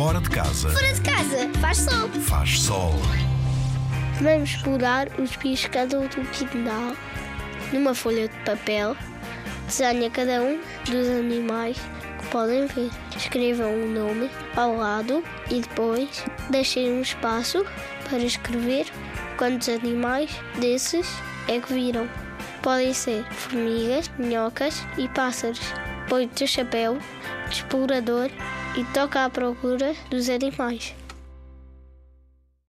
Fora de casa Fora de casa, faz sol. faz sol. Vamos explorar os piscadores do quintal. Numa folha de papel, desenha cada um dos animais que podem ver. Escrevam o nome ao lado e depois deixem um espaço para escrever quantos animais desses é que viram. Podem ser formigas, minhocas e pássaros. Põe o teu chapéu de explorador e toca à procura dos animais.